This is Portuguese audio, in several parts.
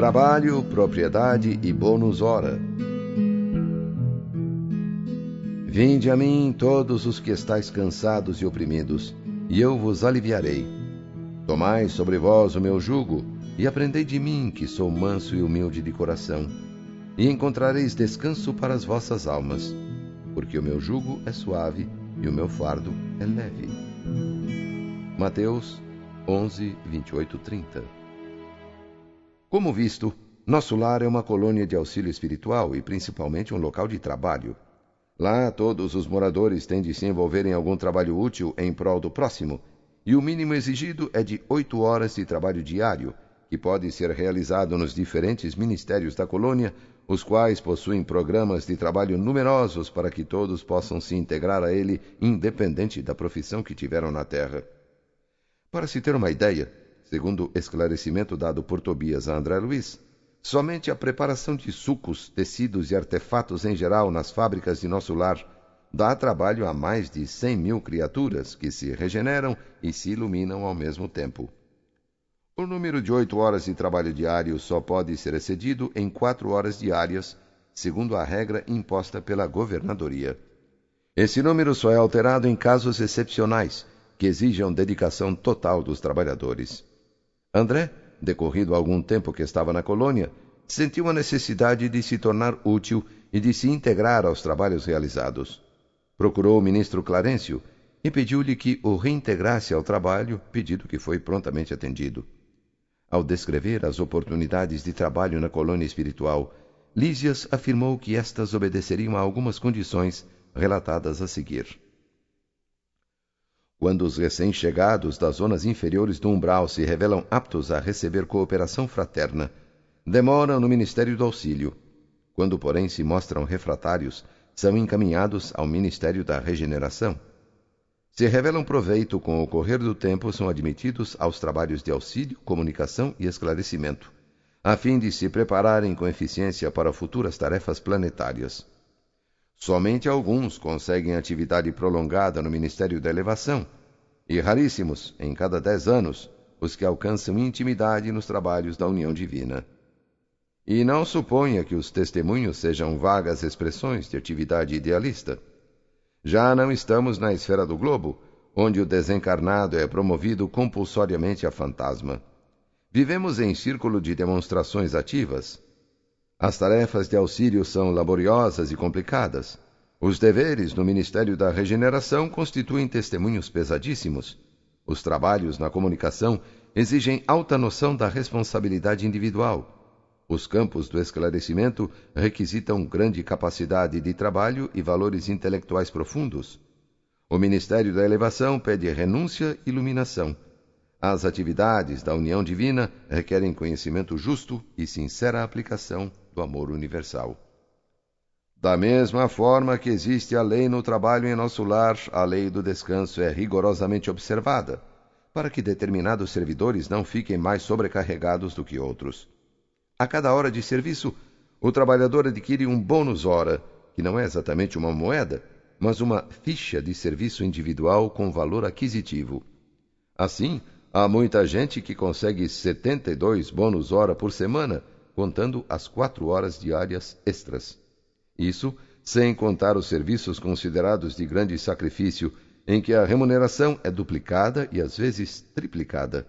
Trabalho, propriedade e bônus hora. Vinde a mim todos os que estáis cansados e oprimidos, e eu vos aliviarei. Tomai sobre vós o meu jugo, e aprendei de mim, que sou manso e humilde de coração, e encontrareis descanso para as vossas almas, porque o meu jugo é suave e o meu fardo é leve. Mateus 11, 28, 30 Como visto, nosso lar é uma colônia de auxílio espiritual e principalmente um local de trabalho. Lá, todos os moradores têm de se envolver em algum trabalho útil em prol do próximo, e o mínimo exigido é de oito horas de trabalho diário, que pode ser realizado nos diferentes ministérios da colônia, os quais possuem programas de trabalho numerosos para que todos possam se integrar a ele, independente da profissão que tiveram na terra. Para se ter uma ideia, segundo esclarecimento dado por Tobias a André Luiz, Somente a preparação de sucos, tecidos e artefatos em geral nas fábricas de nosso lar dá trabalho a mais de cem mil criaturas que se regeneram e se iluminam ao mesmo tempo. O número de oito horas de trabalho diário só pode ser excedido em quatro horas diárias, segundo a regra imposta pela governadoria. Esse número só é alterado em casos excepcionais, que exijam dedicação total dos trabalhadores. André decorrido algum tempo que estava na colônia, sentiu a necessidade de se tornar útil e de se integrar aos trabalhos realizados. Procurou o ministro Clarencio e pediu-lhe que o reintegrasse ao trabalho, pedido que foi prontamente atendido. Ao descrever as oportunidades de trabalho na colônia espiritual, Lísias afirmou que estas obedeceriam a algumas condições relatadas a seguir. Quando os recém-chegados das zonas inferiores do umbral se revelam aptos a receber cooperação fraterna, demoram no Ministério do Auxílio. Quando, porém, se mostram refratários, são encaminhados ao Ministério da Regeneração. Se revelam proveito com o correr do tempo, são admitidos aos trabalhos de auxílio, comunicação e esclarecimento, a fim de se prepararem com eficiência para futuras tarefas planetárias. Somente alguns conseguem atividade prolongada no Ministério da Elevação, e raríssimos, em cada dez anos, os que alcançam intimidade nos trabalhos da união divina. E não suponha que os testemunhos sejam vagas expressões de atividade idealista. Já não estamos na esfera do globo, onde o desencarnado é promovido compulsoriamente a fantasma. Vivemos em círculo de demonstrações ativas, as tarefas de auxílio são laboriosas e complicadas. Os deveres no Ministério da Regeneração constituem testemunhos pesadíssimos. Os trabalhos na comunicação exigem alta noção da responsabilidade individual. Os campos do esclarecimento requisitam grande capacidade de trabalho e valores intelectuais profundos. O Ministério da Elevação pede renúncia e iluminação. As atividades da união divina requerem conhecimento justo e sincera aplicação do amor universal. Da mesma forma que existe a lei no trabalho em nosso lar, a lei do descanso é rigorosamente observada, para que determinados servidores não fiquem mais sobrecarregados do que outros. A cada hora de serviço, o trabalhador adquire um bônus hora, que não é exatamente uma moeda, mas uma ficha de serviço individual com valor aquisitivo. Assim, há muita gente que consegue 72 bônus hora por semana contando as quatro horas diárias extras. Isso sem contar os serviços considerados de grande sacrifício, em que a remuneração é duplicada e às vezes triplicada.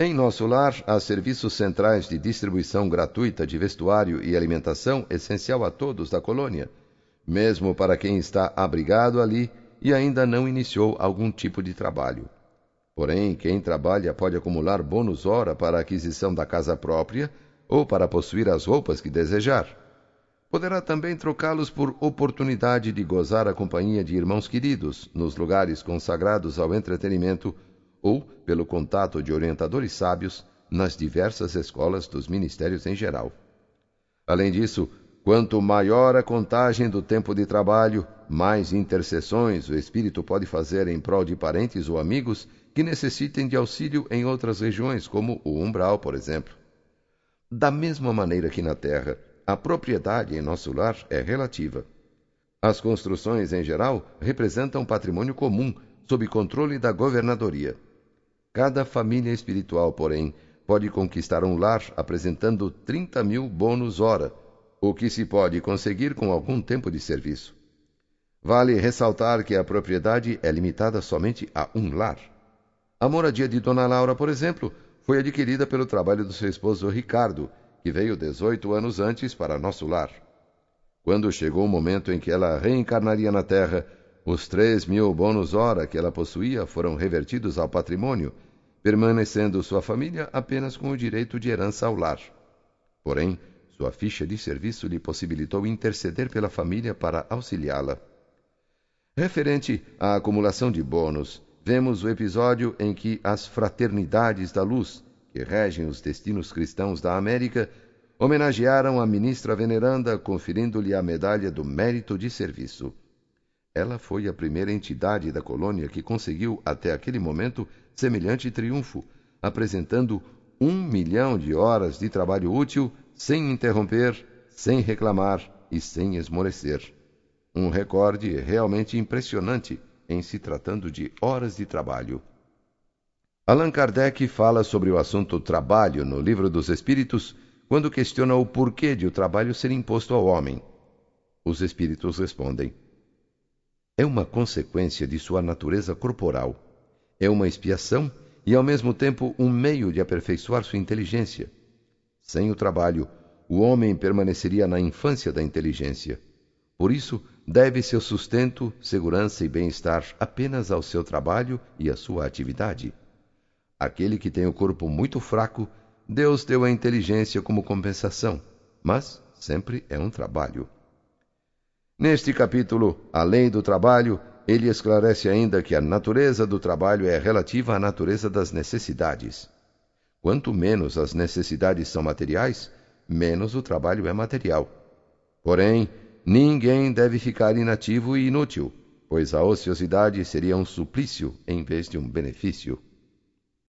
Em nosso lar, há serviços centrais de distribuição gratuita de vestuário e alimentação essencial a todos da colônia, mesmo para quem está abrigado ali e ainda não iniciou algum tipo de trabalho. Porém, quem trabalha pode acumular bônus hora para a aquisição da casa própria ou para possuir as roupas que desejar. Poderá também trocá-los por oportunidade de gozar a companhia de irmãos queridos nos lugares consagrados ao entretenimento ou pelo contato de orientadores sábios nas diversas escolas dos ministérios em geral. Além disso, quanto maior a contagem do tempo de trabalho, mais intercessões o espírito pode fazer em prol de parentes ou amigos que necessitem de auxílio em outras regiões, como o umbral, por exemplo. Da mesma maneira que na Terra, a propriedade em nosso lar é relativa. As construções, em geral, representam patrimônio comum, sob controle da governadoria. Cada família espiritual, porém, pode conquistar um lar apresentando 30 mil bônus hora, o que se pode conseguir com algum tempo de serviço. Vale ressaltar que a propriedade é limitada somente a um lar. A moradia de Dona Laura, por exemplo, foi adquirida pelo trabalho do seu esposo Ricardo, que veio 18 anos antes para nosso lar. Quando chegou o momento em que ela reencarnaria na Terra, os três mil bônus hora que ela possuía foram revertidos ao patrimônio, permanecendo sua família apenas com o direito de herança ao lar. Porém, sua ficha de serviço lhe possibilitou interceder pela família para auxiliá-la. Referente à acumulação de bônus, vemos o episódio em que as Fraternidades da Luz, que regem os destinos cristãos da América, homenagearam a ministra veneranda conferindo-lhe a medalha do mérito de serviço. Ela foi a primeira entidade da colônia que conseguiu, até aquele momento, semelhante triunfo, apresentando um milhão de horas de trabalho útil sem interromper, sem reclamar e sem esmorecer. Um recorde realmente impressionante em se tratando de horas de trabalho. Allan Kardec fala sobre o assunto trabalho no Livro dos Espíritos quando questiona o porquê de o trabalho ser imposto ao homem. Os espíritos respondem: é uma consequência de sua natureza corporal. É uma expiação e, ao mesmo tempo, um meio de aperfeiçoar sua inteligência. Sem o trabalho, o homem permaneceria na infância da inteligência. Por isso, deve seu sustento, segurança e bem-estar apenas ao seu trabalho e à sua atividade. Aquele que tem o corpo muito fraco, Deus deu a inteligência como compensação, mas sempre é um trabalho. Neste capítulo, além do trabalho, ele esclarece ainda que a natureza do trabalho é relativa à natureza das necessidades. Quanto menos as necessidades são materiais, menos o trabalho é material. Porém, ninguém deve ficar inativo e inútil, pois a ociosidade seria um suplício em vez de um benefício.